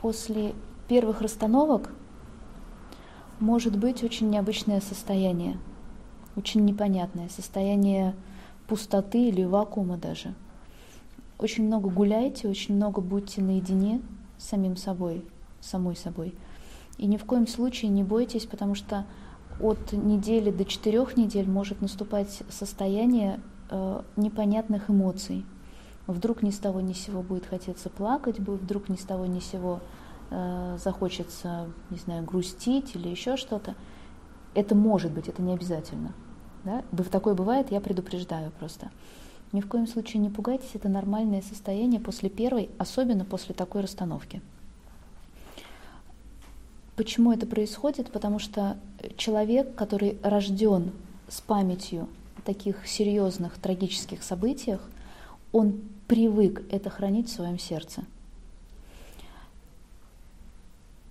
после первых расстановок может быть очень необычное состояние, очень непонятное состояние пустоты или вакуума даже. Очень много гуляйте, очень много будьте наедине с самим собой, самой собой. И ни в коем случае не бойтесь, потому что от недели до четырех недель может наступать состояние э, непонятных эмоций. Вдруг ни с того ни с сего будет хотеться плакать, вдруг ни с того ни с сего э, захочется, не знаю, грустить или еще что-то. Это может быть, это не обязательно. Да? Такое бывает, я предупреждаю просто. Ни в коем случае не пугайтесь, это нормальное состояние после первой, особенно после такой расстановки. Почему это происходит? Потому что человек, который рожден с памятью о таких серьезных трагических событиях, он привык это хранить в своем сердце.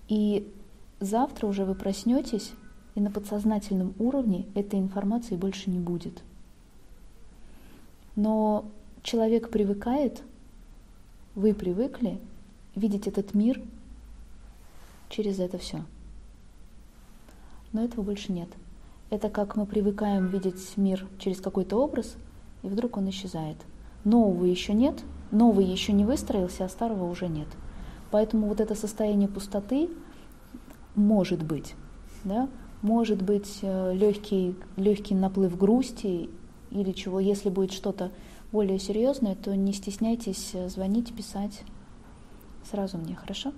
И завтра уже вы проснетесь, и на подсознательном уровне этой информации больше не будет. Но человек привыкает, вы привыкли видеть этот мир через это все. Но этого больше нет. Это как мы привыкаем видеть мир через какой-то образ, и вдруг он исчезает. Нового еще нет, новый еще не выстроился, а старого уже нет. Поэтому вот это состояние пустоты может быть, да, может быть э, легкий, легкий наплыв грусти или чего. Если будет что-то более серьезное, то не стесняйтесь э, звонить, писать сразу мне, хорошо?